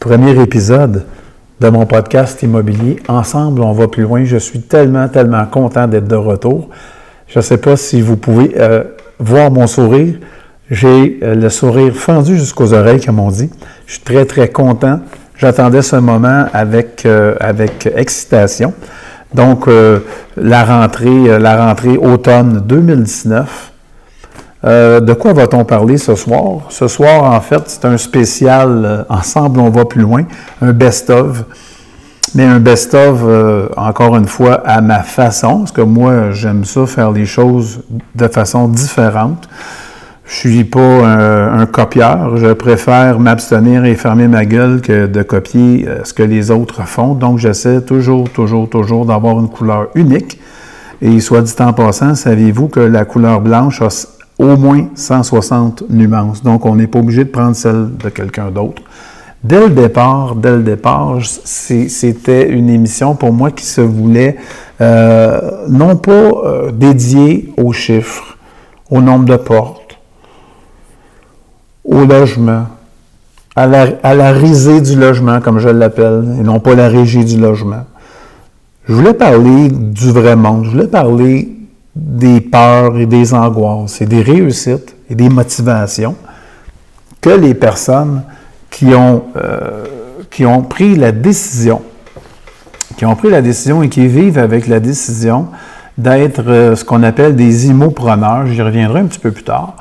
Premier épisode de mon podcast immobilier. Ensemble, on va plus loin. Je suis tellement, tellement content d'être de retour. Je ne sais pas si vous pouvez euh, voir mon sourire. J'ai euh, le sourire fendu jusqu'aux oreilles, comme on dit. Je suis très, très content. J'attendais ce moment avec, euh, avec excitation. Donc, euh, la rentrée, euh, la rentrée automne 2019. Euh, de quoi va-t-on parler ce soir? Ce soir, en fait, c'est un spécial Ensemble, on va plus loin, un best-of. Mais un best-of, encore une fois, à ma façon, parce que moi, j'aime ça, faire les choses de façon différente. Je suis pas un, copieur. Je préfère m'abstenir et fermer ma gueule que de copier euh, ce que les autres font. Donc, j'essaie toujours, toujours, toujours d'avoir une couleur unique. Et soit dit en passant, saviez-vous que la couleur blanche a au moins 160 nuances? Donc, on n'est pas obligé de prendre celle de quelqu'un d'autre. Dès le départ, dès le départ, c'était une émission pour moi qui se voulait euh, non pas euh, dédiée aux chiffres, au nombre de portes, au logement, à la, à la risée du logement, comme je l'appelle, et non pas la régie du logement. Je voulais parler du vrai monde. Je voulais parler des peurs et des angoisses et des réussites et des motivations que les personnes qui ont, euh, qui ont pris la décision, qui ont pris la décision et qui vivent avec la décision d'être euh, ce qu'on appelle des immopreneurs. J'y reviendrai un petit peu plus tard.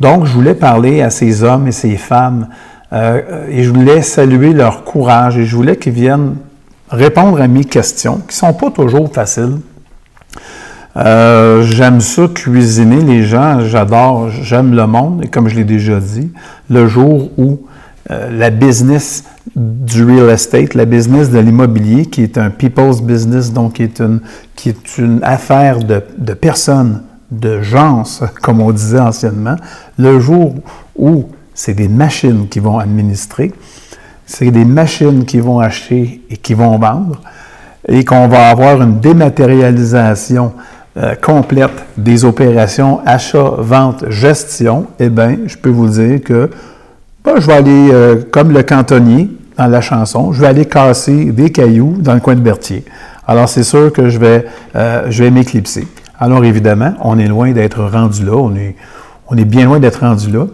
Donc, je voulais parler à ces hommes et ces femmes euh, et je voulais saluer leur courage et je voulais qu'ils viennent répondre à mes questions, qui ne sont pas toujours faciles. Euh, j'aime ça cuisiner les gens, j'adore, j'aime le monde, et comme je l'ai déjà dit, le jour où euh, la business du real estate, la business de l'immobilier, qui est un people's business, donc qui est une, qui est une affaire de, de personnes, de gens, comme on disait anciennement, le jour où c'est des machines qui vont administrer, c'est des machines qui vont acheter et qui vont vendre, et qu'on va avoir une dématérialisation euh, complète des opérations achat, vente, gestion, eh bien, je peux vous dire que ben, je vais aller, euh, comme le cantonnier dans la chanson, je vais aller casser des cailloux dans le coin de Berthier. Alors, c'est sûr que je vais, euh, je vais m'éclipser. Alors, évidemment, on est loin d'être rendu là, on est, on est bien loin d'être rendu là.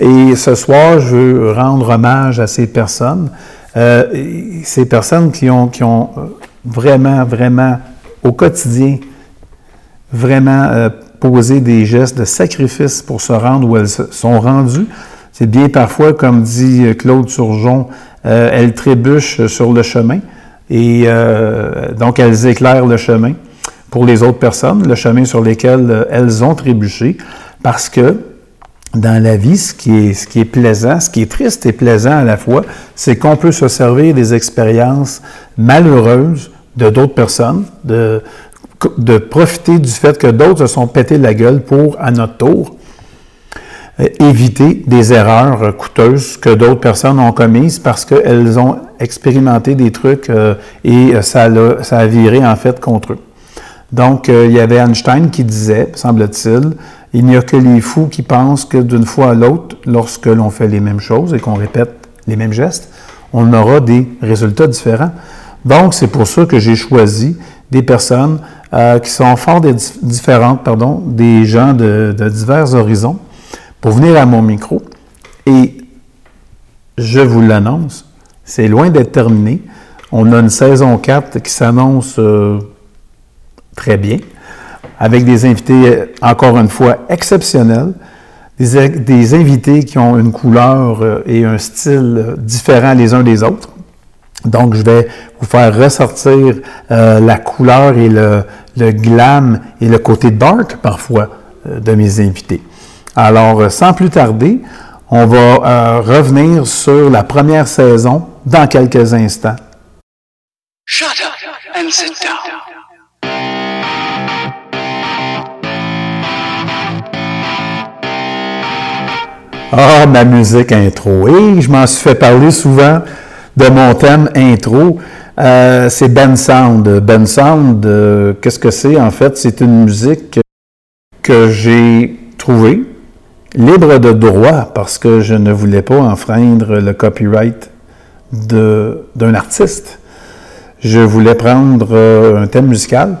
Et ce soir, je veux rendre hommage à ces personnes, euh, ces personnes qui ont, qui ont euh, vraiment, vraiment, au quotidien, vraiment euh, posé des gestes de sacrifice pour se rendre où elles sont rendues. C'est bien parfois, comme dit Claude Surgeon, elles trébuchent sur le chemin et donc elles éclairent le chemin pour les autres personnes, le chemin sur lequel euh, elles ont trébuché, parce que dans la vie, ce qui, est, ce qui est plaisant, ce qui est triste et plaisant à la fois, c'est qu'on peut se servir des expériences malheureuses de d'autres personnes, de, de profiter du fait que d'autres se sont pété la gueule pour, à notre tour, euh, éviter des erreurs coûteuses que d'autres personnes ont commises parce qu'elles ont expérimenté des trucs euh, et ça, ça a viré en fait contre eux. Donc, euh, il y avait Einstein qui disait, semble-t-il, il n'y a que les fous qui pensent que d'une fois à l'autre, lorsque l'on fait les mêmes choses et qu'on répète les mêmes gestes, on aura des résultats différents. Donc, c'est pour ça que j'ai choisi des personnes euh, qui sont fort différentes, pardon, des gens de, de divers horizons, pour venir à mon micro. Et je vous l'annonce, c'est loin d'être terminé. On a une saison 4 qui s'annonce euh, très bien, avec des invités, euh, encore une fois, exceptionnels, des, invités qui ont une couleur euh, et un style euh, différents les uns des autres. Donc, je vais vous faire ressortir la couleur et le, glam et le côté dark, parfois, de mes invités. Alors, sans plus tarder, on va revenir sur la première saison dans quelques instants. Ah, ma musique intro. Et je m'en suis fait parler souvent de mon thème intro. Euh, c'est Ben Sound. Ben Sound, euh, qu'est-ce que c'est? En fait, c'est une musique que j'ai trouvée libre de droit parce que je ne voulais pas enfreindre le copyright d'un artiste. Je voulais prendre euh, un thème musical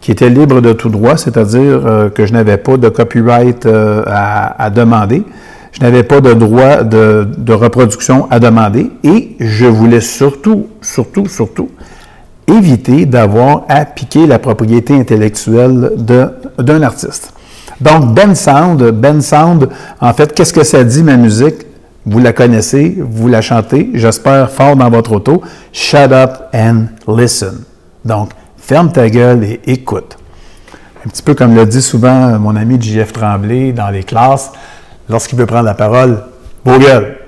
qui était libre de tout droit, c'est-à-dire que je n'avais pas de copyright à, à demander. Je n'avais pas de droit de, de, reproduction à demander et je voulais surtout, surtout, surtout éviter d'avoir à piquer la propriété intellectuelle d'un artiste. Donc, Ben Sound, Ben Sound, en fait, qu'est-ce que ça dit, ma musique? Vous la connaissez, vous la chantez, j'espère fort dans votre auto. Shut up and listen. Donc, ferme ta gueule et écoute. Un petit peu comme le dit souvent mon ami JF Tremblay dans les classes, lorsqu'il veut prendre la parole, Vogel.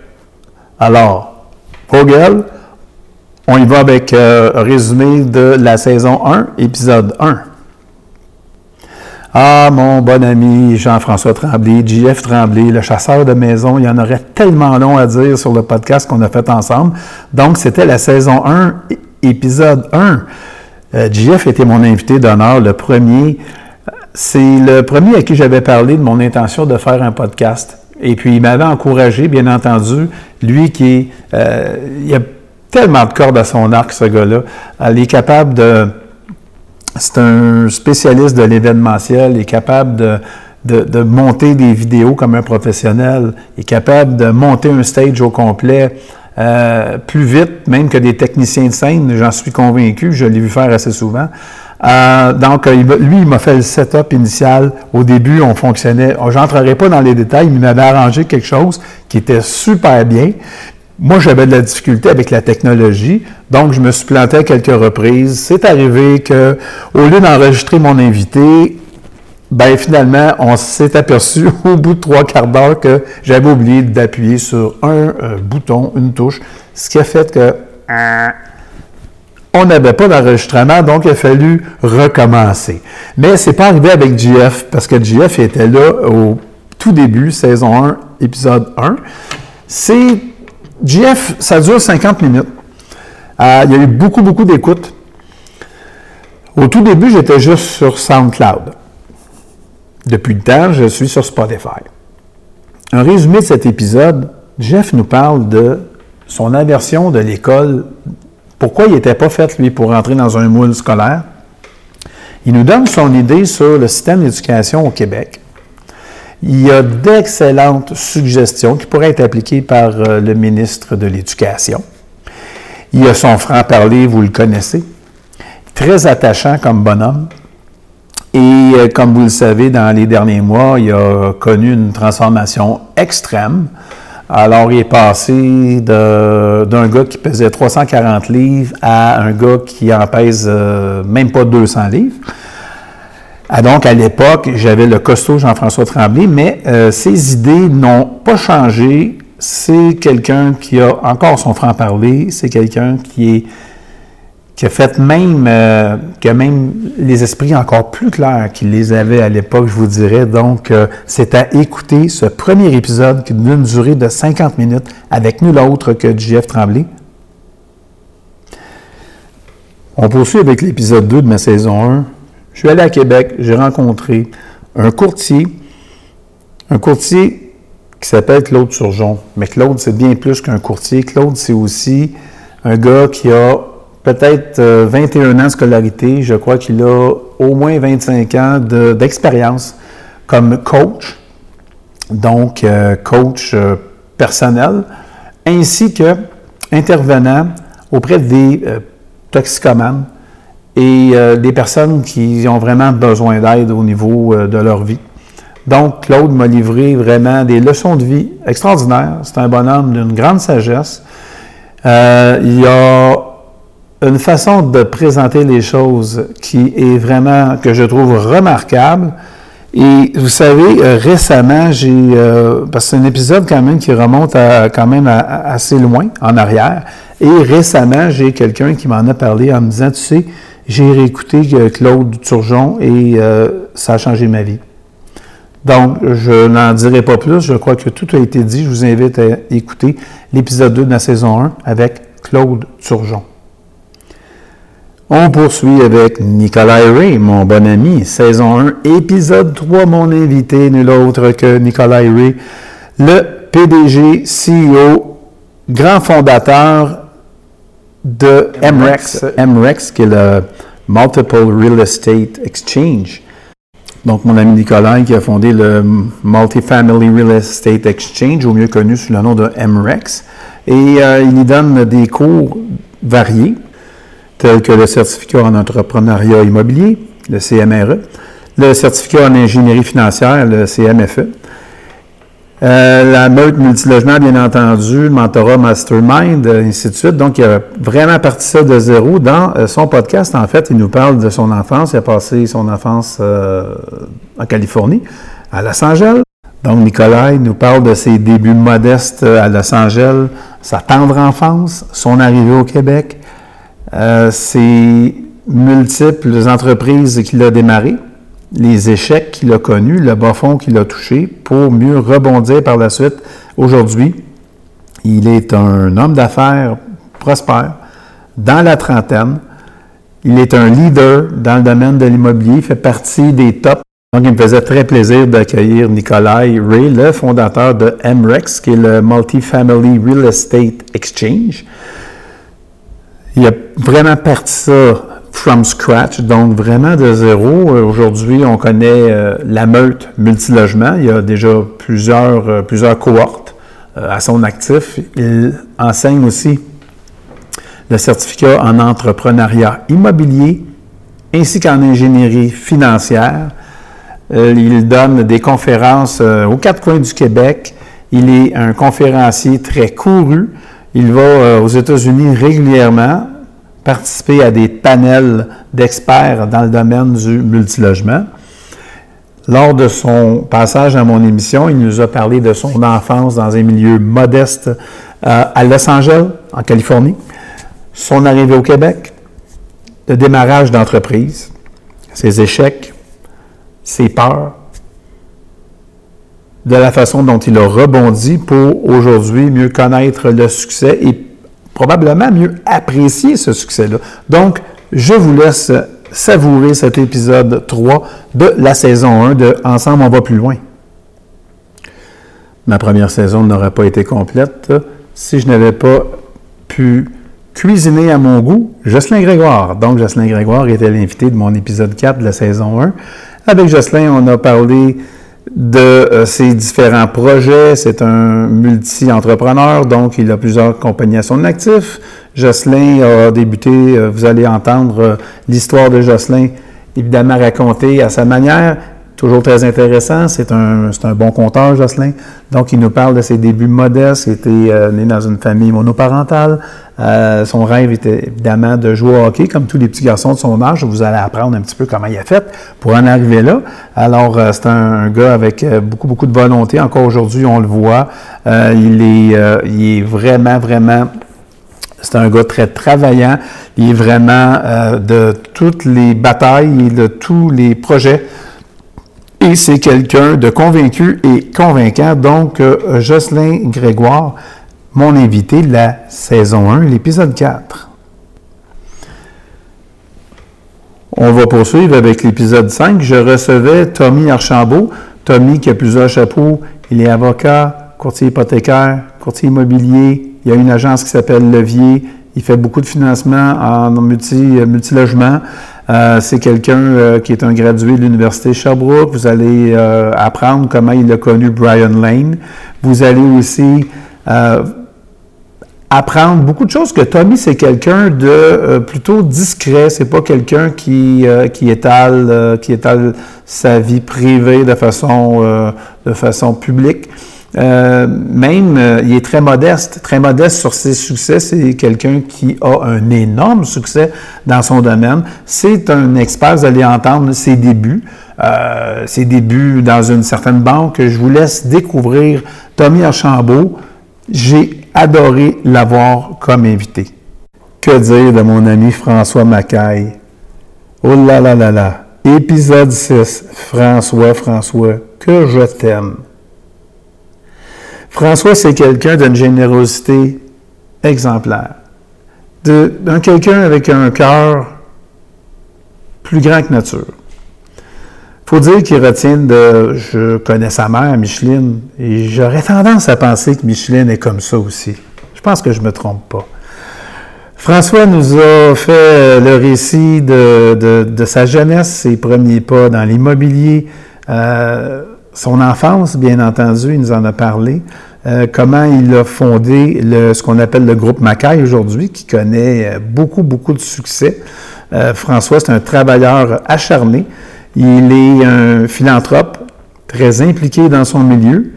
Alors, Vogel, on y va avec euh, résumé de la saison 1, épisode 1. Ah, mon bon ami Jean-François Tremblay, JF Tremblay, le chasseur de maison, il y en aurait tellement long à dire sur le podcast qu'on a fait ensemble. Donc, c'était la saison 1, épisode 1. Euh, était mon invité d'honneur, le premier c'est le premier à qui j'avais parlé de mon intention de faire un podcast. Et puis, il m'avait encouragé, bien entendu, lui qui est... Euh, il a tellement de cordes à son arc, ce gars-là. Il est capable de... C'est un spécialiste de l'événementiel, il est capable de, de, de, monter des vidéos comme un professionnel, il est capable de monter un stage au complet euh, plus vite même que des techniciens de scène, j'en suis convaincu, je l'ai vu faire assez souvent. Euh, donc, lui, il m'a fait le setup initial. Au début, on fonctionnait. J'entrerai pas dans les détails, mais il m'avait arrangé quelque chose qui était super bien. Moi, j'avais de la difficulté avec la technologie, donc je me suis planté à quelques reprises. C'est arrivé que, au lieu d'enregistrer mon invité, ben finalement, on s'est aperçu au bout de trois quarts d'heure que j'avais oublié d'appuyer sur un euh, bouton, une touche, ce qui a fait que on n'avait pas d'enregistrement, donc il a fallu recommencer. Mais c'est pas arrivé avec GF, parce que GF était là au tout début, saison 1, épisode 1. C'est GF, ça dure 50 minutes. Euh, il y a eu beaucoup, beaucoup d'écoutes. Au tout début, j'étais juste sur SoundCloud. Depuis le temps, je suis sur Spotify. Un résumé de cet épisode, Jeff nous parle de son aversion de l'école pourquoi il n'était pas fait, lui, pour entrer dans un moule scolaire? Il nous donne son idée sur le système d'éducation au Québec. Il y a d'excellentes suggestions qui pourraient être appliquées par euh, le ministre de l'Éducation. Il a son franc-parler, vous le connaissez. Très attachant comme bonhomme. Et euh, comme vous le savez, dans les derniers mois, il a connu une transformation extrême. Alors, il est passé d'un gars qui pesait 340 livres à un gars qui en pèse euh, même pas 200 livres. Ah, donc, à l'époque, j'avais le costaud Jean-François Tremblay, mais euh, ses idées n'ont pas changé. C'est quelqu'un qui a encore son franc-parler, c'est quelqu'un qui est qui a fait même, euh, même les esprits encore plus clairs qu'il les avait à l'époque, je vous dirais. Donc, euh, c'est à écouter ce premier épisode qui d'une durée de 50 minutes avec nul autre que JF Tremblay. On poursuit avec l'épisode 2 de ma saison 1. Je suis allé à Québec, j'ai rencontré un courtier, un courtier qui s'appelle Claude Surgeon. Mais Claude, c'est bien plus qu'un courtier. Claude, c'est aussi un gars qui a peut-être 21 euh, ans de scolarité. Je crois qu'il a au moins 25 ans d'expérience comme coach, donc euh, coach euh, personnel, ainsi que intervenant auprès des toxicomanes et des personnes qui ont vraiment besoin d'aide au niveau de leur vie. Donc, Claude m'a livré vraiment des leçons de vie extraordinaires. C'est un bonhomme d'une grande sagesse. il a une façon de présenter les choses qui est vraiment, que je trouve remarquable. Et vous savez, euh, récemment, j'ai, euh, parce que c'est un épisode quand même qui remonte à, quand même assez loin, en arrière, et récemment, j'ai quelqu'un qui m'en a parlé en me disant, tu sais, j'ai réécouté euh, Claude Turgeon et ça a changé ma vie. Donc, je n'en dirai pas plus, je crois que tout a été dit. Je vous invite à écouter l'épisode 2 de la saison 1 avec Claude Turgeon. On poursuit avec Nicolas Ray, mon bon ami, saison 1, épisode 3, mon invité, nul autre que Nicolas Ray, le PDG, CEO, grand fondateur de MREX, MREX qui est le Multiple Real Estate Exchange. Donc, mon ami Nicolas qui a fondé le Multifamily Real Estate Exchange, au mieux connu sous le nom de MREX, et euh, il y donne des cours variés, tels que le certificat en entrepreneuriat immobilier, le CMRE, le certificat en ingénierie financière, le CMFE, euh, la meute multilogement, bien entendu, le mentorat mastermind, euh, ainsi de suite. Donc, il a vraiment parti ça de zéro. Dans euh, son podcast, en fait, il nous parle de son enfance. Il a passé son enfance en Californie, à Los Angeles. Donc, Nicolas nous parle de ses débuts modestes à Los Angeles, sa tendre enfance, son arrivée au Québec, ses multiples entreprises qu'il a démarrées les échecs qu'il a connus, le bas fond qu'il a touché, pour mieux rebondir par la suite. Aujourd'hui, il est un homme d'affaires prospère, dans la trentaine. Il est un leader dans le domaine de l'immobilier, fait partie des tops. Donc, il me faisait très plaisir d'accueillir Nikolai Ray, le fondateur de MREX, qui est le Multifamily Real Estate Exchange. Il a vraiment parti ça from scratch, donc vraiment de zéro. Euh, aujourd'hui, on connaît euh, la meute multilogement. Il y a déjà plusieurs, euh, plusieurs cohortes à son actif. Il enseigne aussi le certificat en entrepreneuriat immobilier ainsi qu'en ingénierie financière. il donne des conférences aux quatre coins du Québec. Il est un conférencier très couru. Il va aux États-Unis régulièrement participer à des panels d'experts dans le domaine du multilogement. Lors de son passage à mon émission, il nous a parlé de son enfance dans un milieu modeste euh, à Los Angeles, en Californie, son arrivée au Québec, le démarrage d'entreprise, ses échecs, ses peurs, de la façon dont il a rebondi pour aujourd'hui mieux connaître le succès et probablement mieux apprécier ce succès-là. Donc, je vous laisse savourer cet épisode 3 de la saison 1 de Ensemble, on va plus loin. Ma première saison n'aurait pas été complète si je n'avais pas pu cuisiner à mon goût Jocelyn Grégoire. Donc, Jocelyn Grégoire était l'invité de mon épisode 4 de la saison 1. Avec Jocelyn, on a parlé de euh, ses différents projets. C'est un multi-entrepreneur, donc il a plusieurs compagnies à son actif. Jocelyn a débuté, euh, vous allez entendre euh, l'histoire de Jocelyn, évidemment racontée à sa manière. Toujours très intéressant. C'est un, un, bon conteur, Jocelyn. Donc, il nous parle de ses débuts modestes. Il était né dans une famille monoparentale. Euh, son rêve était évidemment de jouer au hockey, comme tous les petits garçons de son âge. Vous allez apprendre un petit peu comment il a fait pour en arriver là. Alors, euh, c'est un, gars avec euh, beaucoup, beaucoup de volonté. Encore aujourd'hui, on le voit. il, est, il est vraiment, vraiment c'est un gars très travaillant. Il est vraiment de toutes les batailles et de tous les projets. Et c'est quelqu'un de convaincu et convaincant. Donc, Jocelyn Grégoire, mon invité de la saison 1, l'épisode 4. On va poursuivre avec l'épisode 5. Je recevais Tommy Archambault. Tommy qui a plusieurs chapeaux. Il est avocat, courtier hypothécaire, courtier immobilier. Il a une agence qui s'appelle Levier. Il fait beaucoup de financement en multi, multilogement. Euh, c'est quelqu'un euh, qui est un gradué de l'Université Sherbrooke. Vous allez euh, apprendre comment il a connu Brian Lane. Vous allez aussi apprendre beaucoup de choses que Tommy c'est quelqu'un de plutôt discret c'est pas quelqu'un qui, qui étale qui étale sa vie privée de façon de façon publique même il est très modeste très modeste sur ses succès c'est quelqu'un qui a un énorme succès dans son domaine c'est un expert vous allez entendre ses débuts ses débuts dans une certaine banque je vous laisse découvrir Tommy Archambault j'ai adoré l'avoir comme invité. Que dire de mon ami François Macaille? Oh là là là là! Épisode 6. François, François, que je t'aime. François, c'est quelqu'un d'une générosité exemplaire. D'un quelqu'un avec un cœur plus grand que nature. faut dire qu'il retient de... Je connais sa mère, Micheline, et j'aurais tendance à penser que Micheline est comme ça aussi. Je pense que je ne me trompe pas. François nous a fait le récit de, sa jeunesse, ses premiers pas dans l'immobilier, euh, son enfance, bien entendu, il nous en a parlé. Euh, comment il a fondé ce qu'on appelle le groupe Macaille aujourd'hui, qui connaît euh, beaucoup, beaucoup de succès. François, c'est un travailleur acharné. Il est un philanthrope très impliqué dans son milieu,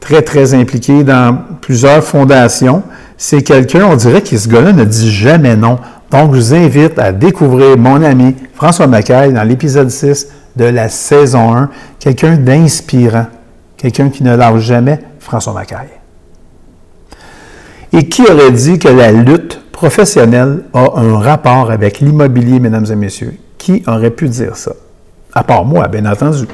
très, très impliqué dans plusieurs fondations c'est quelqu'un, on dirait que ce gars-là ne dit jamais non. Donc, je vous invite à découvrir mon ami François Macaille dans l'épisode 6 de la saison 1. Quelqu'un d'inspirant, quelqu'un qui ne lâche jamais, François Macaille. Et qui aurait dit que la lutte professionnelle a un rapport avec l'immobilier, mesdames et messieurs? Qui aurait pu dire ça? À part moi, bien entendu.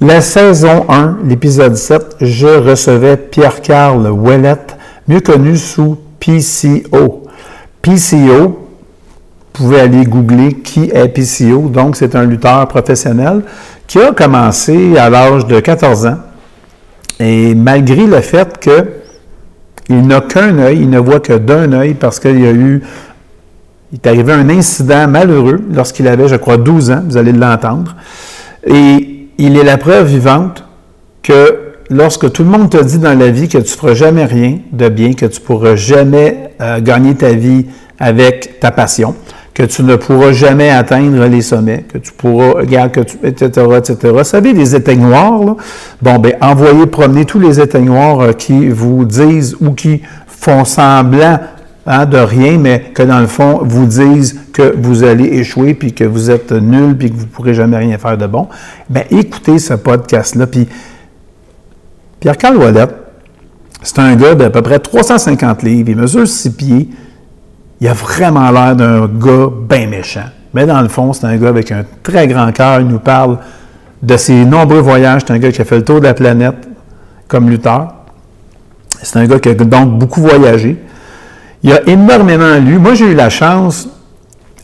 La saison 1, l'épisode 7, je recevais Pierre-Carl Ouellette, mieux connu sous PCO. PCO, vous pouvez aller googler qui est PCO, donc c'est un lutteur professionnel qui a commencé à l'âge de 14 ans. Et malgré le fait qu'il n'a qu'un œil, il ne voit que d'un œil parce qu'il y a eu, il est arrivé un incident malheureux lorsqu'il avait, je crois, 12 ans, vous allez l'entendre. Et il est la preuve vivante que lorsque tout le monde te dit dans la vie que tu ne feras jamais rien de bien, que tu ne pourras jamais euh, gagner ta vie avec ta passion, que tu ne pourras jamais atteindre les sommets, que tu pourras, regarde, que tu, etc., etc. Vous savez, les éteignoirs, là, bon, ben, envoyez promener tous les éteignoirs euh, qui vous disent ou qui font semblant Hein, de rien, mais que dans le fond, vous disent que vous allez échouer, puis que vous êtes nul, puis que vous ne pourrez jamais rien faire de bon, bien, écoutez ce podcast-là. Puis Pierre-Carl c'est un gars d'à peu près 350 livres, il mesure 6 pieds, il a vraiment l'air d'un gars bien méchant. Mais dans le fond, c'est un gars avec un très grand cœur, il nous parle de ses nombreux voyages, c'est un gars qui a fait le tour de la planète comme lutteur. C'est un gars qui a donc beaucoup voyagé. Il a énormément lu. Moi, j'ai eu la chance,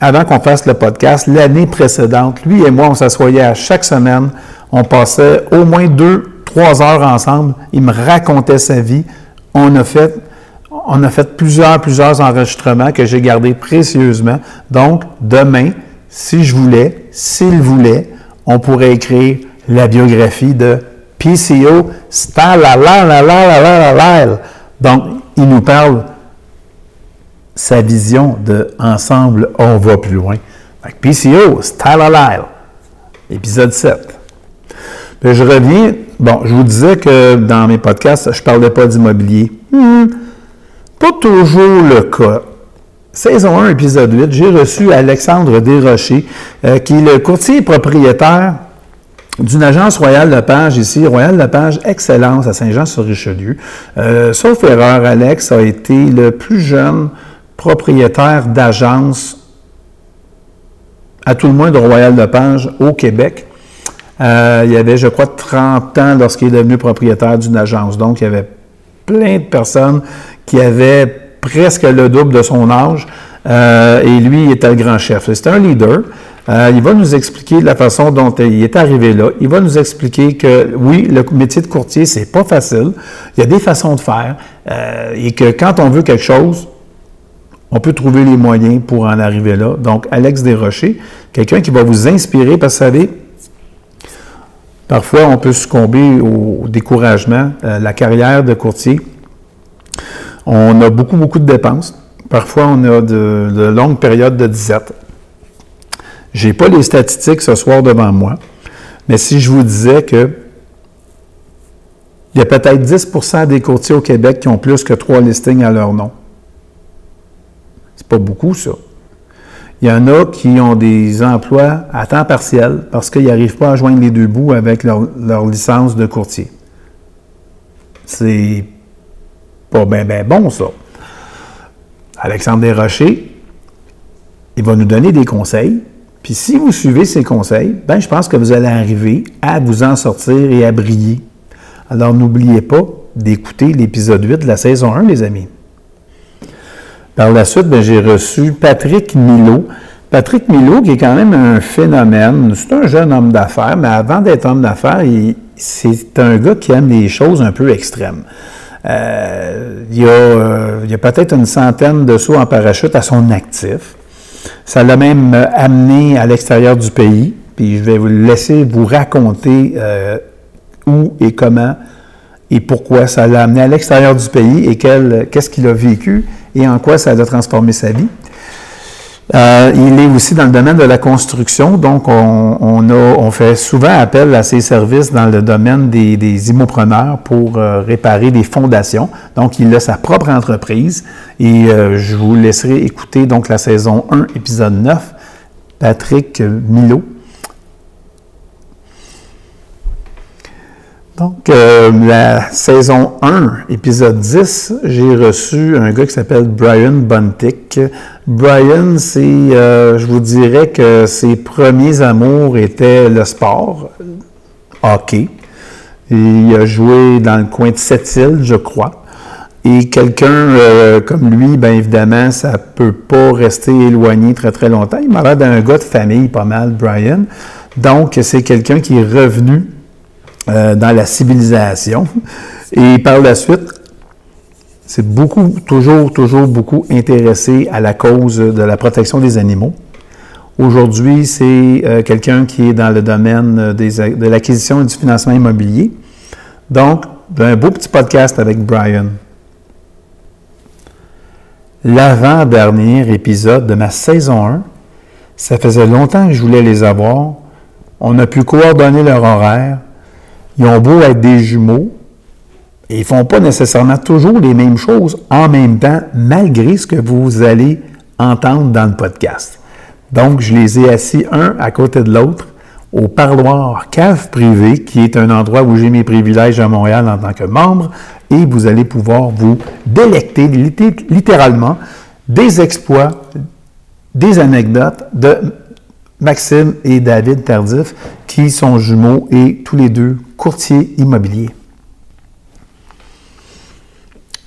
avant qu'on fasse le podcast, l'année précédente, lui et moi, on s'assoyait à chaque semaine. On passait au moins deux, trois heures ensemble. Il me racontait sa vie. On a fait, on a fait plusieurs, plusieurs enregistrements que j'ai gardés précieusement. Donc, demain, si je voulais, s'il voulait, on pourrait écrire la biographie de PCO Donc, il nous parle sa vision de Ensemble, on va plus loin. PCO, Style Alive, épisode 7. Puis je reviens, bon, je vous disais que dans mes podcasts, je ne parlais pas d'immobilier. Hmm, pas toujours le cas. Saison 1, épisode 8, j'ai reçu Alexandre Desrochers, euh, qui est le courtier propriétaire d'une agence Royale Lepage ici, Royale Lepage Excellence à Saint-Jean-sur-Richelieu. Euh, sauf erreur, Alex a été le plus jeune propriétaire d'agence, à tout le moins de Royal Lepage au Québec. Euh, il y avait, je crois, 30 ans lorsqu'il est devenu propriétaire d'une agence. Donc, il y avait plein de personnes qui avaient presque le double de son âge. Euh, et lui, il était le grand chef. C'est un leader. Euh, il va nous expliquer la façon dont il est arrivé là. Il va nous expliquer que oui, le métier de courtier, c'est pas facile. Il y a des façons de faire et que quand on veut quelque chose, on peut trouver les moyens pour en arriver là. Donc, Alex Desrochers, quelqu'un qui va vous inspirer, parce que vous savez, parfois on peut succomber au découragement. Euh, la carrière de courtier, on a beaucoup, beaucoup de dépenses. Parfois, on a de, longues périodes de disette. Je n'ai pas les statistiques ce soir devant moi, mais si je vous disais que il y a peut-être 10% des courtiers au Québec qui ont plus que trois listings à leur nom pas beaucoup, ça. Il y en a qui ont des emplois à temps partiel parce qu'ils n'arrivent pas à joindre les deux bouts avec leur, licence de courtier. C'est pas bien ben bon, ça. Alexandre Desrochers, il va nous donner des conseils. Puis si vous suivez ces conseils, ben je pense que vous allez arriver à vous en sortir et à briller. Alors n'oubliez pas d'écouter l'épisode 8 de la saison 1, les amis. Par la suite, ben, j'ai reçu Patrick Milo. Patrick Milo, qui est quand même un phénomène, c'est un jeune homme d'affaires, mais avant d'être homme d'affaires, c'est un gars qui aime des choses un peu extrêmes. Euh, il y a, euh, peut-être une centaine de sauts en parachute à son actif. Ça l'a même amené à l'extérieur du pays. Puis je vais vous laisser vous raconter euh, où et comment et pourquoi ça l'a amené à l'extérieur du pays et qu'est-ce qu'il a vécu et en quoi ça a transformé sa vie. Euh, il est aussi dans le domaine de la construction, donc on, a, on, fait souvent appel à ses services dans le domaine des, des immopreneurs pour euh, réparer des fondations. Donc, il a sa propre entreprise et euh, je vous laisserai écouter donc la saison 1, épisode 9, Patrick Milo. Donc, euh, la saison 1, épisode 10, j'ai reçu un gars qui s'appelle Brian Buntick. Brian, c'est, euh, je vous dirais que ses premiers amours étaient le sport, hockey. Il a joué dans le coin de Sept-Îles, je crois. Et quelqu'un euh, comme lui, bien évidemment, ça ne peut pas rester éloigné très très longtemps. Il m'a l'air d'un gars de famille, pas mal, Brian. Donc, c'est quelqu'un qui est revenu euh, dans la civilisation. Et par la suite, c'est beaucoup, toujours, toujours beaucoup intéressé à la cause de la protection des animaux. Aujourd'hui, c'est euh, quelqu'un qui est dans le domaine de l'acquisition et du financement immobilier. Donc, un beau petit podcast avec Brian. L'avant-dernier épisode de ma saison 1, ça faisait longtemps que je voulais les avoir. On a pu coordonner leur horaire. Ils ont beau être des jumeaux, et ils ne font pas nécessairement toujours les mêmes choses en même temps, malgré ce que vous allez entendre dans le podcast. Donc, je les ai assis un à côté de l'autre au parloir cave privé, qui est un endroit où j'ai mes privilèges à Montréal en tant que membre, et vous allez pouvoir vous délecter littéralement des exploits, des anecdotes de Maxime et David Tardif, qui sont jumeaux et tous les deux courtiers immobiliers.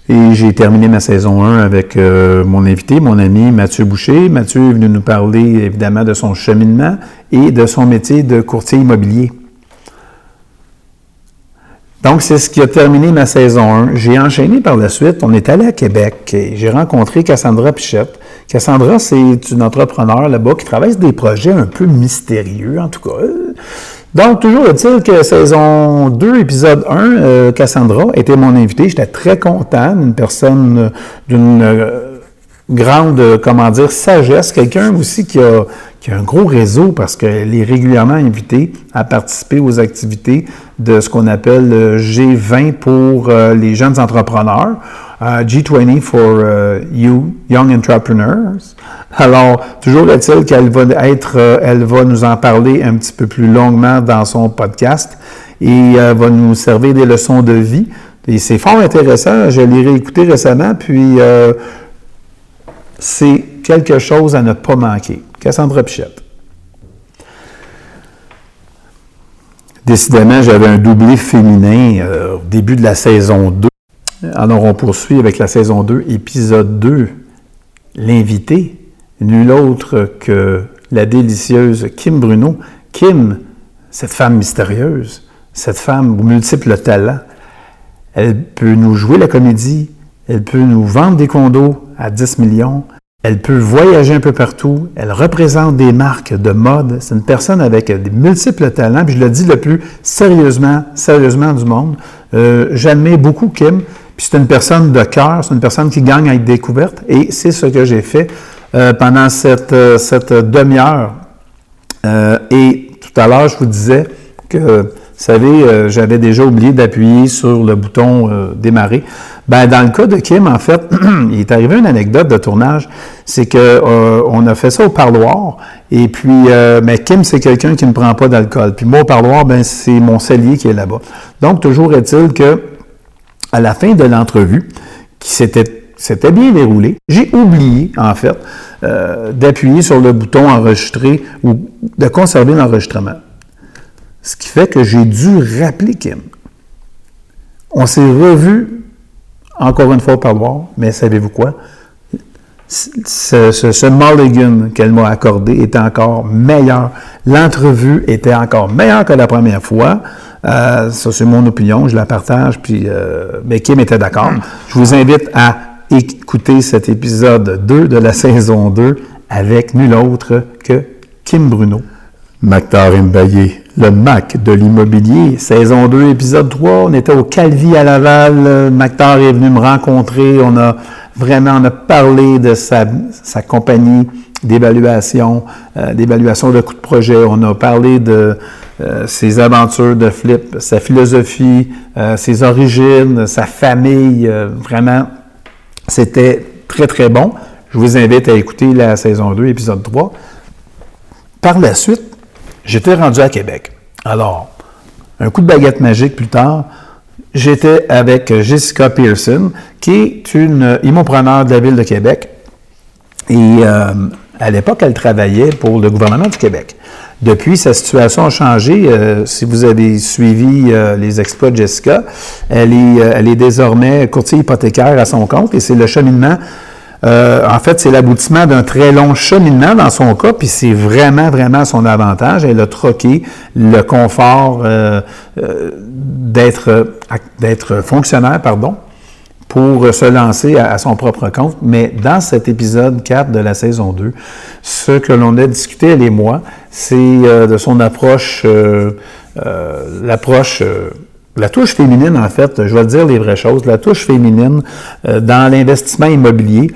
Et j'ai terminé ma saison 1 avec euh, mon invité, mon ami Mathieu Boucher. Mathieu est venu nous parler évidemment de son cheminement et de son métier de courtier immobilier. Donc, c'est ce qui a terminé ma saison 1. J'ai enchaîné par la suite. On est allé à Québec et j'ai rencontré Cassandra Pichette. Cassandra, c'est une entrepreneur là-bas qui travaille sur des projets un peu mystérieux, en tout cas. Donc, toujours est-il que saison 2, épisode 1, euh, Cassandra était mon invité. J'étais très content d'une personne euh, d'une euh, grande, comment dire, sagesse. Quelqu'un aussi qui a, qui a un gros réseau parce qu'elle est régulièrement invitée à participer aux activités de ce qu'on appelle le G20 pour les jeunes entrepreneurs. G20 for you, Young Entrepreneurs. Alors, toujours est-il qu'elle va être, euh, elle va nous en parler un petit peu plus longuement dans son podcast et euh, va nous servir des leçons de vie. Et c'est fort intéressant. Je l'ai réécouté récemment, puis euh, c'est quelque chose à ne pas manquer. Cassandra Pichette. Décidément, j'avais un doublé féminin au début de la saison 2. Alors, on poursuit avec la saison 2, épisode 2. L'invité, nul autre que la délicieuse Kim Bruno. Kim, cette femme mystérieuse, cette femme aux multiples talents, elle peut nous jouer la comédie, elle peut nous vendre des condos à 10 millions, elle peut voyager un peu partout, elle représente des marques de mode. C'est une personne avec des multiples talents, puis je le dis le plus sérieusement, sérieusement du monde. Euh, beaucoup Kim c'est une personne de cœur, c'est une personne qui gagne à être découverte. Et c'est ce que j'ai fait euh, pendant cette, euh, cette demi-heure. Euh, et tout à l'heure, je vous disais que, vous savez, j'avais déjà oublié d'appuyer sur le bouton démarrer. Ben, dans le cas de Kim, en fait, il est arrivé une anecdote de tournage. C'est que on a fait ça au parloir. Et puis, mais Kim, c'est quelqu'un qui ne prend pas d'alcool. Puis moi, au parloir, ben, c'est mon cellier qui est là-bas. Donc, toujours est-il que à la fin de l'entrevue, qui s'était bien déroulé, j'ai oublié, en fait, euh, d'appuyer sur le bouton enregistrer ou de conserver l'enregistrement. Ce qui fait que j'ai dû rappeler Kim. On s'est revu encore une fois au parloir, mais savez-vous quoi? ce, ce, mulligan qu'elle m'a accordé était encore meilleur. L'entrevue était encore meilleure que la première fois. Euh, ça, c'est mon opinion, je la partage, euh, mais Kim était d'accord. Je vous invite à écouter cet épisode 2 de la saison 2 avec nul autre que Kim Bruno. Mactar le Mac de l'immobilier, saison 2, épisode 3. On était au Calvi à Laval. Mactar est venu me rencontrer. On a vraiment on a parlé de sa, compagnie d'évaluation, euh, d'évaluation de coûts de projet. On a parlé de euh, ses aventures de flip, sa philosophie, euh, ses origines, sa famille. vraiment, c'était très, très bon. Je vous invite à écouter la saison 2, épisode 3. Par la suite, j'étais rendu à Québec. Alors, un coup de baguette magique plus tard, j'étais avec Jessica Pearson, qui est une immopreneur de la ville de Québec. Et euh, à l'époque, elle travaillait pour le gouvernement du Québec. Depuis, sa situation a changé. Euh, si vous avez suivi euh, les exploits de Jessica, euh, elle est désormais courtier hypothécaire à son compte et c'est le cheminement. Euh, en fait, c'est l'aboutissement d'un très long cheminement dans son cas, puis c'est vraiment, vraiment son avantage. Elle a troqué le confort euh, euh, d'être, euh, d'être fonctionnaire, pardon, pour se lancer à, son propre compte. Mais dans cet épisode 4 de la saison 2, ce que l'on a discuté, elle et moi, c'est euh, de son approche, l'approche, la touche féminine, en fait, je vais dire les vraies choses, la touche féminine euh, dans l'investissement immobilier.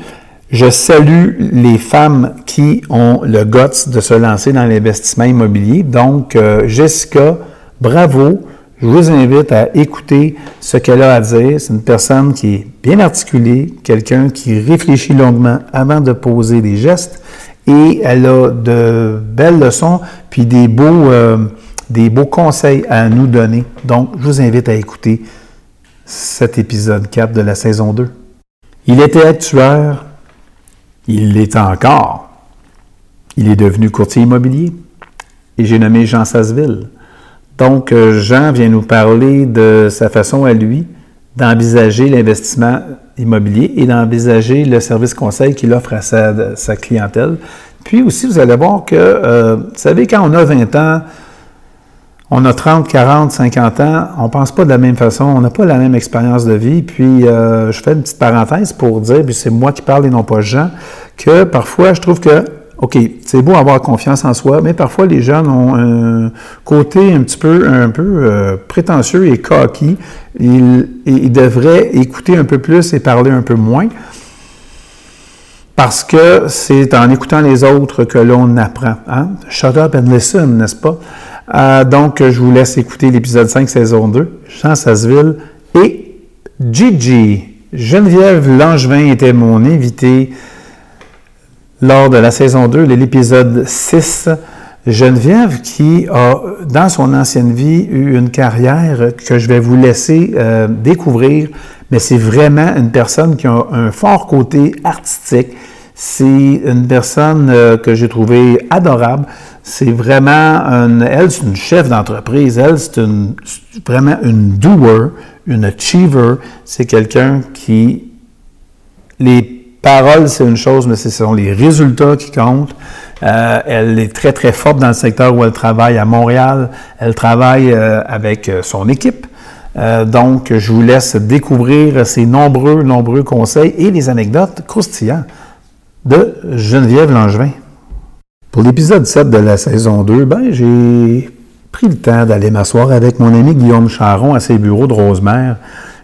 Je salue les femmes qui ont le guts de se lancer dans l'investissement immobilier. Donc, euh, Jessica, bravo. Je vous invite à écouter ce qu'elle a à dire. C'est une personne qui est bien articulée, quelqu'un qui réfléchit longuement avant de poser des gestes et elle a de belles leçons puis des beaux, euh, des beaux conseils à nous donner. Donc, je vous invite à écouter cet épisode 4 de la saison 2. Il était actuaire, il l'est encore. Il est devenu courtier immobilier et j'ai nommé Jean Sasseville. Donc, euh, Jean vient nous parler de sa façon à lui d'envisager l'investissement immobilier et d'envisager le service conseil qu'il offre à sa, clientèle. Puis aussi, vous allez voir que, euh, vous savez, quand on a 20 ans, on a 30, 40, 50 ans, on pense pas de la même façon, on n'a pas la même expérience de vie. Puis, euh, je fais une petite parenthèse pour dire, puis c'est moi qui parle et non pas Jean, que parfois, je trouve que OK, c'est beau avoir confiance en soi, mais parfois les jeunes ont un côté un petit peu, un peu euh, prétentieux et coquille. Ils, ils, devraient écouter un peu plus et parler un peu moins. Parce que c'est en écoutant les autres que l'on apprend. Hein? Shut up and listen, n'est-ce pas? Euh, donc, je vous laisse écouter l'épisode 5, saison 2, Jean Sasseville et Gigi. Geneviève Langevin était mon invité lors de la saison 2, de l'épisode 6, Geneviève qui a, dans son ancienne vie, eu une carrière que je vais vous laisser euh, découvrir, mais c'est vraiment une personne qui a un fort côté artistique. C'est une personne euh, que j'ai trouvée adorable. C'est vraiment une, elle, c'est une chef d'entreprise. Elle, c'est vraiment une doer, une achiever. C'est quelqu'un qui, les paroles, c'est une chose, mais ce sont les résultats qui comptent. Euh, elle est très, très forte dans le secteur où elle travaille à Montréal. Elle travaille euh, avec son équipe. Donc, je vous laisse découvrir ses nombreux, nombreux conseils et les anecdotes croustillantes de Geneviève Langevin. Pour l'épisode 7 de la saison 2, ben, j'ai pris le temps d'aller m'asseoir avec mon ami Guillaume Charon à ses bureaux de Rosemère.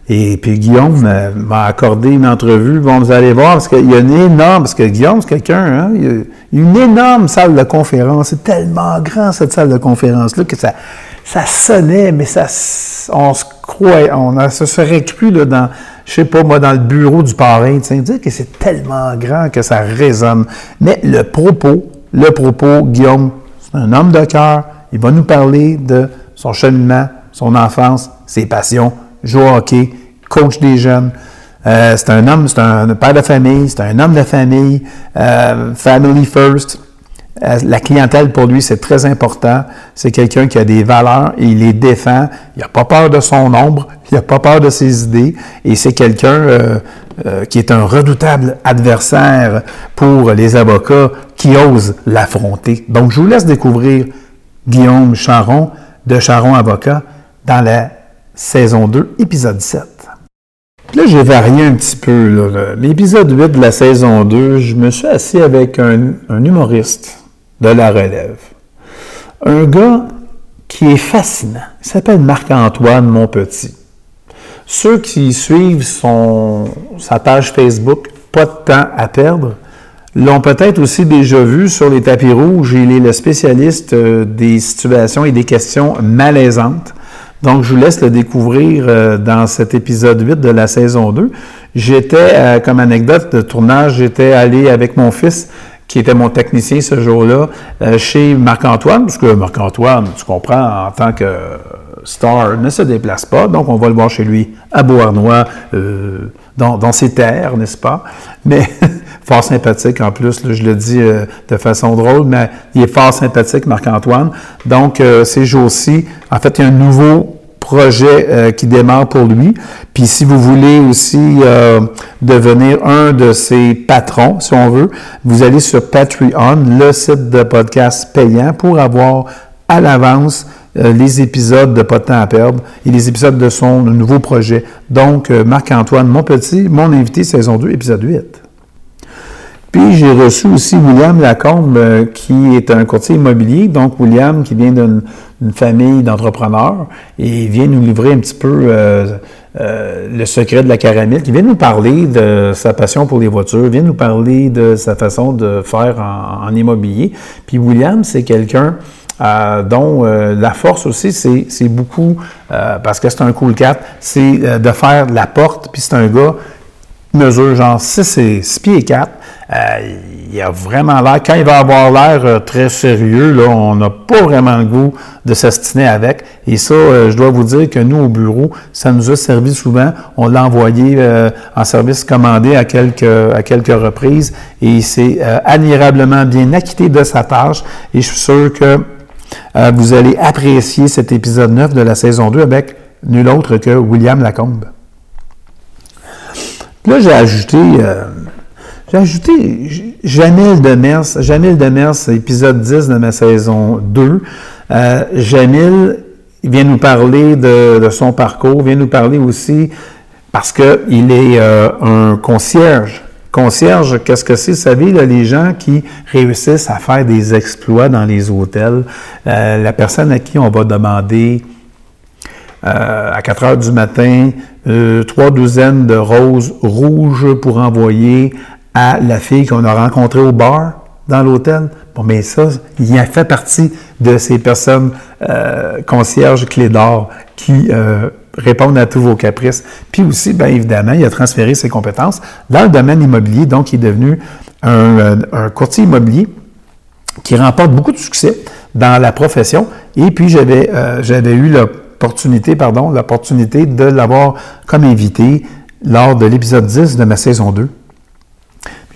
Et puis Guillaume m'a accordé une entrevue. Bon, vous allez voir, parce qu'il y a une énorme, parce que Guillaume, c'est quelqu'un, hein, il y a une énorme salle de conférence. C'est tellement grand, cette salle de conférence-là, que ça, ça sonnait, mais ça, on se croit, on se serait cru là, dans, je sais pas moi, dans le bureau du parrain, dire que c'est tellement grand que ça résonne. Mais le propos, le propos, Guillaume, c'est un homme de cœur. Il va nous parler de son cheminement, son enfance, ses passions, jouer au hockey, coach des jeunes. Euh, c'est un homme, c'est un père de famille, c'est un homme de famille, euh, family first. Euh, la clientèle, pour lui, c'est très important. C'est quelqu'un qui a des valeurs et il les défend. Il n'a pas peur de son nombre, il n'a pas peur de ses idées. Et c'est quelqu'un euh, euh, qui est un redoutable adversaire pour les avocats qui osent l'affronter. Donc, je vous laisse découvrir Guillaume Charon de Charon Avocat dans la saison 2, épisode 7. Là, j'ai varié un petit peu. L'épisode 8 de la saison 2, je me suis assis avec un, humoriste de la relève. Un gars qui est fascinant. Il s'appelle Marc-Antoine Monpetit. Ceux qui suivent son, sa page Facebook, pas de temps à perdre, l'ont peut-être aussi déjà vu sur les tapis rouges. Il est le spécialiste euh, des situations et des questions malaisantes. Donc, je vous laisse le découvrir euh, dans cet épisode 8 de la saison 2. J'étais, euh, comme anecdote de tournage, j'étais allé avec mon fils, qui était mon technicien ce jour-là, euh, chez Marc-Antoine, parce que Marc-Antoine, tu comprends, en tant que star, ne se déplace pas. Donc, on va le voir chez lui à Beauharnois, dans, dans, ses terres, n'est-ce pas? Mais fort sympathique en plus, je le dis de façon drôle, mais il est fort sympathique, Marc-Antoine. Donc, ces jours-ci, en fait, il y a un nouveau projet euh, qui démarre pour lui. Puis si vous voulez aussi euh, devenir un de ses patrons, si on veut, vous allez sur Patreon, le site de podcast payant, pour avoir à l'avance euh, les épisodes de Pas de temps à perdre et les épisodes de son nouveau projet. Donc, Marc-Antoine mon petit, mon invité, saison 2, épisode 8. Puis j'ai reçu aussi William Lacombe, euh, qui est un courtier immobilier. Donc William, qui vient d'une famille d'entrepreneurs, et vient nous livrer un petit peu euh, euh, le secret de la caramel, qui vient nous parler de sa passion pour les voitures, vient nous parler de sa façon de faire en, immobilier. Puis William, c'est quelqu'un dont la force aussi, c'est beaucoup, parce que c'est un cool cat, c'est de faire la porte, puis c'est un gars mesure genre 6, et, 6 pieds et 4. Euh, il a vraiment l'air, quand il va avoir l'air euh, très sérieux, là, on n'a pas vraiment le goût de s'astiner avec. Et ça, euh, je dois vous dire que nous, au bureau, ça nous a servi souvent. On l'a envoyé en service commandé à quelques, à quelques reprises et il s'est admirablement bien acquitté de sa tâche. Et je suis sûr que vous allez apprécier cet épisode 9 de la saison 2 avec nul autre que William Lacombe. Là, j'ai ajouté j'ai ajouté Jamil Demers, Jamil Demers, épisode 10 de ma saison 2. Euh, Jamil il vient nous parler de, son parcours, vient nous parler aussi parce qu'il est euh, un concierge. Concierge, qu'est-ce que c'est? Vous savez, les gens qui réussissent à faire des exploits dans les hôtels, euh, la personne à qui on va demander euh, à 4 heures du matin, trois douzaines de roses rouges pour envoyer à la fille qu'on a rencontrée au bar dans l'hôtel. Bon, mais ça, il a fait partie de ces personnes euh, concierges clés d'or qui euh, répondent à tous vos caprices. Puis aussi, bien évidemment, il a transféré ses compétences dans le domaine immobilier, donc il est devenu un, euh, un courtier immobilier qui remporte beaucoup de succès dans la profession. Et puis, j'avais, euh, j'avais eu l'opportunité, pardon, l'opportunité de l'avoir comme invité lors de l'épisode 10 de ma saison 2.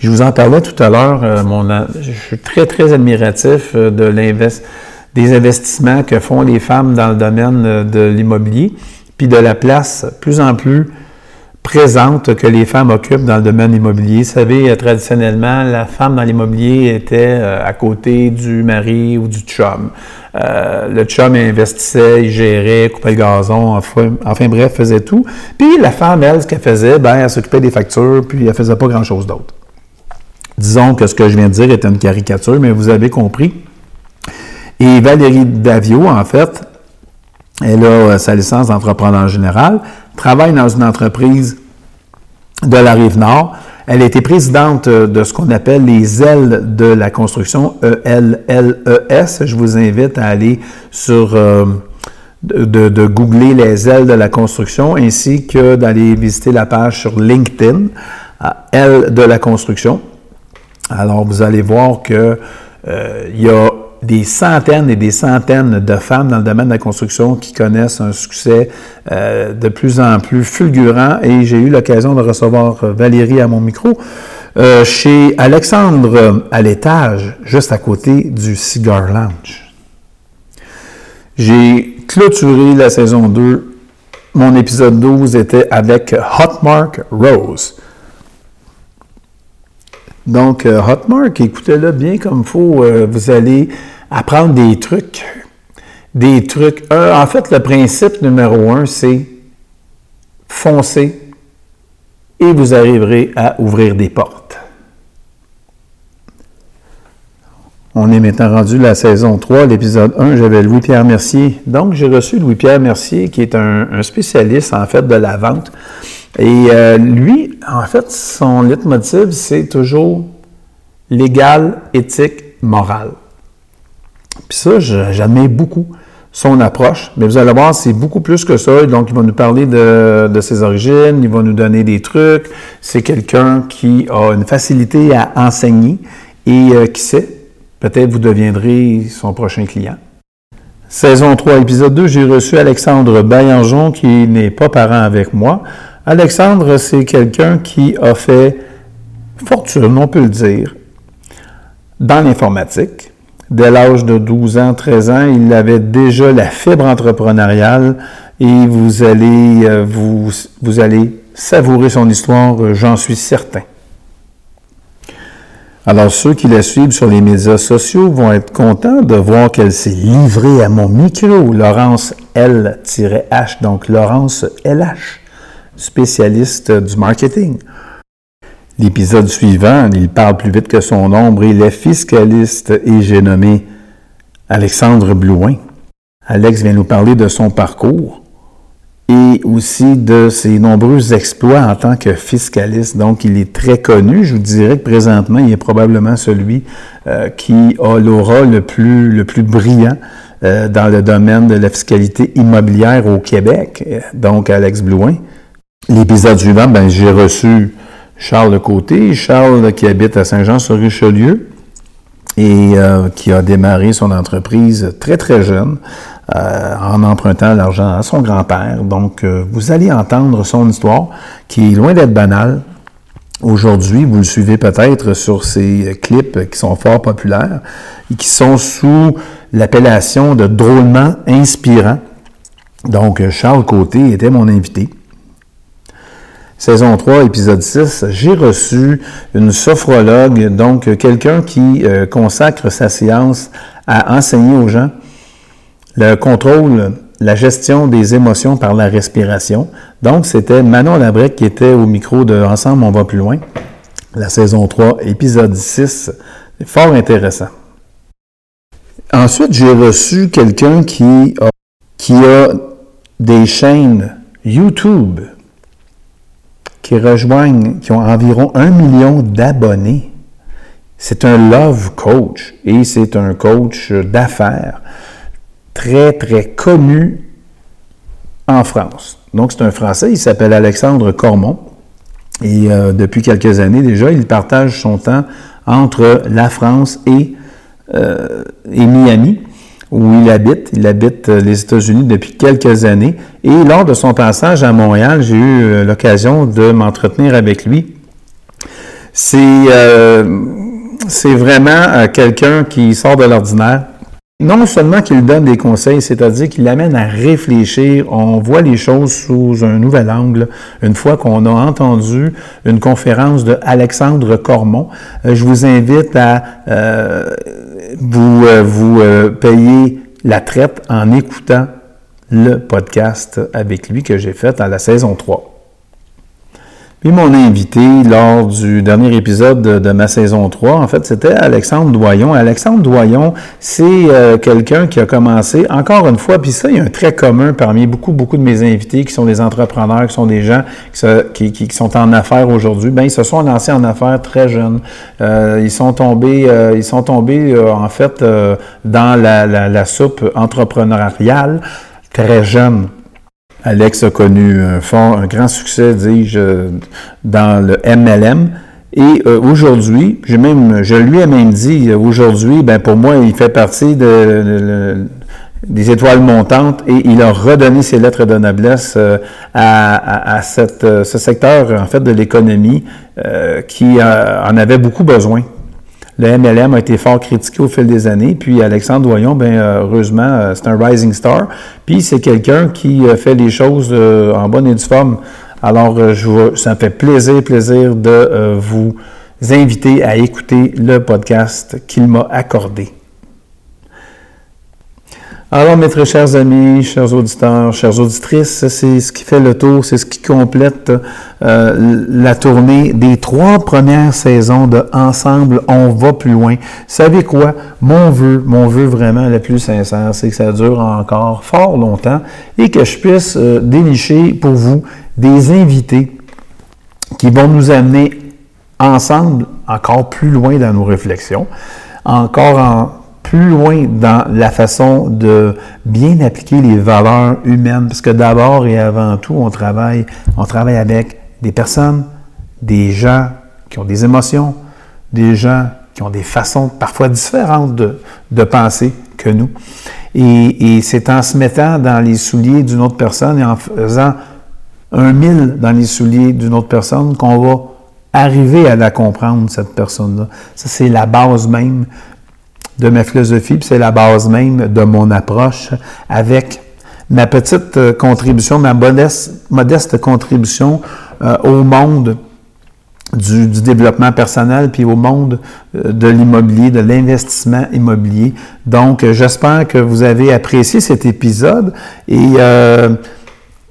Je vous en parlais tout à l'heure, euh, je suis très, très admiratif euh, de des investissements que font les femmes dans le domaine euh, de l'immobilier, puis de la place plus en plus présente que les femmes occupent dans le domaine immobilier. Vous savez, traditionnellement, la femme dans l'immobilier était à côté du mari ou du chum. le chum investissait, il gérait, coupait le gazon, enfin, bref, faisait tout. Puis la femme, elle, ce qu'elle faisait, ben, elle s'occupait des factures, puis elle faisait pas grand-chose d'autre. Disons que ce que je viens de dire est une caricature, mais vous avez compris. Et Valérie Davio, en fait, elle a euh, sa licence d'entrepreneur général, travaille dans une entreprise de la rive nord. Elle a été présidente euh, de ce qu'on appelle les ailes de la construction, E-L-L-E-S. Je vous invite à aller sur, euh, de, de, googler les ailes de la construction, ainsi que d'aller visiter la page sur LinkedIn, L de la construction. Alors, vous allez voir qu'il euh, y a des centaines et des centaines de femmes dans le domaine de la construction qui connaissent un succès euh, de plus en plus fulgurant et j'ai eu l'occasion de recevoir Valérie à mon micro euh, chez Alexandre à l'étage, juste à côté du Cigar Lounge. J'ai clôturé la saison 2. Mon épisode 12 était avec Hotmark Rose. Donc, euh, Hotmark, écoutez-le bien comme il faut. Euh, vous allez apprendre des trucs. Des trucs. en fait, le principe numéro un, c'est foncer et vous arriverez à ouvrir des portes. On est maintenant rendu la saison 3, l'épisode 1, j'avais Louis-Pierre Mercier. Donc, j'ai reçu Louis-Pierre Mercier, qui est un, spécialiste, en fait, de la vente. Et euh, lui, en fait, son leitmotiv, c'est toujours légal, éthique, moral. Puis ça, j'admets beaucoup son approche. Mais vous allez voir, c'est beaucoup plus que ça. Donc, il va nous parler de, ses origines, il va nous donner des trucs. C'est quelqu'un qui a une facilité à enseigner et euh, qui sait, peut-être vous deviendrez son prochain client. Saison 3, épisode 2, j'ai reçu Alexandre Baillangeon qui n'est pas parent avec moi. Alexandre, c'est quelqu'un qui a fait fortune, on peut le dire, dans l'informatique. Dès l'âge de 12 ans, 13 ans, il avait déjà la fibre entrepreneuriale et vous allez, euh, allez savourer son histoire, j'en suis certain. Alors, ceux qui la suivent sur les médias sociaux vont être contents de voir qu'elle s'est livrée à mon micro, Laurence L-H, donc Laurence LH, spécialiste du marketing. L'épisode suivant, il parle plus vite que son ombre, il est fiscaliste et j'ai nommé Alexandre Blouin. Alex vient nous parler de son parcours et aussi de ses nombreux exploits en tant que fiscaliste. Donc, il est très connu. Je vous dirais que présentement, il est probablement celui euh, qui a l'aura le plus, le plus brillant euh, dans le domaine de la fiscalité immobilière au Québec. Donc, Alex Blouin. L'épisode suivant, ben, j'ai reçu Charles Côté. Charles qui habite à Saint-Jean-sur-Richelieu et euh, qui a démarré son entreprise très très jeune euh, en empruntant l'argent à son grand-père. Donc, euh, vous allez entendre son histoire qui est loin d'être banale. Aujourd'hui, vous le suivez peut-être sur ces clips qui sont fort populaires et qui sont sous l'appellation de drôlement inspirant. Donc, Charles Côté était mon invité. Saison 3, épisode 6, j'ai reçu une sophrologue, donc quelqu'un qui euh, consacre sa séance à enseigner aux gens le contrôle, la gestion des émotions par la respiration. Donc, c'était Manon Labrec qui était au micro de Ensemble, on va plus loin. La saison 3, épisode 6, fort intéressant. Ensuite, j'ai reçu quelqu'un qui a des chaînes YouTube qui rejoignent, qui ont environ un million d'abonnés. C'est un love coach et c'est un coach d'affaires très, très connu en France. Donc, c'est un Français, il s'appelle Alexandre Cormont. Et euh, depuis quelques années déjà, il partage son temps entre la France et, euh, et Miami où il habite. Il habite euh, les États-Unis depuis quelques années. Et lors de son passage à Montréal, j'ai eu euh, l'occasion de m'entretenir avec lui. C'est euh, vraiment quelqu'un qui sort de l'ordinaire. Non seulement qu'il donne des conseils, c'est-à-dire qu'il l'amène à réfléchir, on voit les choses sous un nouvel angle. Une fois qu'on a entendu une conférence de Alexandre Cormont, je vous invite à vous, euh, vous euh, payez la traite en écoutant le podcast avec lui que j'ai fait à la saison 3. Puis mon invité lors du dernier épisode de, ma saison 3, en fait, c'était Alexandre Doyon. Alexandre Doyon, c'est euh, quelqu'un qui a commencé, encore une fois, puis ça, il y a un trait commun parmi beaucoup, beaucoup de mes invités qui sont des entrepreneurs, qui sont des gens qui, sont en affaires aujourd'hui. Ben, ils se sont lancés en affaires très jeunes. Euh, ils sont tombés, euh, ils sont tombés, en fait, dans la, soupe entrepreneuriale très jeunes. Alex a connu un, grand succès, dis-je, dans le MLM. Et euh, aujourd'hui, je lui ai même dit, aujourd'hui, ben pour moi, il fait partie de, des étoiles montantes et il a redonné ses lettres de noblesse euh, à, euh, ce secteur en fait de l'économie euh, qui en avait beaucoup besoin. Le MLM a été fort critiqué au fil des années, puis Alexandre Doyon, ben heureusement, c'est un rising star, puis c'est quelqu'un qui fait les choses en bonne et due forme. Alors, je, ça me fait plaisir, plaisir de vous inviter à écouter le podcast qu'il m'a accordé. Alors, mes très chers amis, chers auditeurs, chères auditrices, c'est ce qui fait le tour, c'est ce qui complète euh, la tournée des trois premières saisons de Ensemble, on va plus loin. Savez quoi? Mon vœu, mon vœu vraiment le plus sincère, c'est que ça dure encore fort longtemps et que je puisse euh, dénicher pour vous des invités qui vont nous amener ensemble encore plus loin dans nos réflexions, encore en plus loin dans la façon de bien appliquer les valeurs humaines, parce que d'abord et avant tout, on travaille, on travaille avec des personnes, des gens qui ont des émotions, des gens qui ont des façons parfois différentes de, penser que nous. Et, et c'est en se mettant dans les souliers d'une autre personne et en faisant un mille dans les souliers d'une autre personne qu'on va arriver à la comprendre, cette personne-là. Ça, c'est la base même de ma philosophie, puis c'est la base même de mon approche avec ma petite euh, contribution, ma modeste, contribution euh, au monde du, développement personnel, puis au monde euh, de l'immobilier, de l'investissement immobilier. Donc, j'espère que vous avez apprécié cet épisode et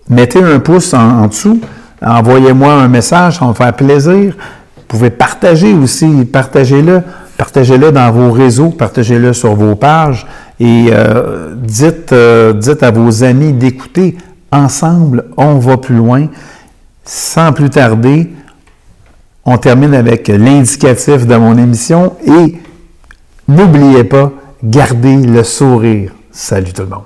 mettez un pouce en, dessous, envoyez-moi un message, ça me faire plaisir. Vous pouvez partager aussi, partagez-le. Partagez-le dans vos réseaux, partagez-le sur vos pages et euh, dites, euh, dites à vos amis d'écouter. Ensemble, on va plus loin. Sans plus tarder, on termine avec l'indicatif de mon émission et n'oubliez pas, gardez le sourire. Salut tout le monde.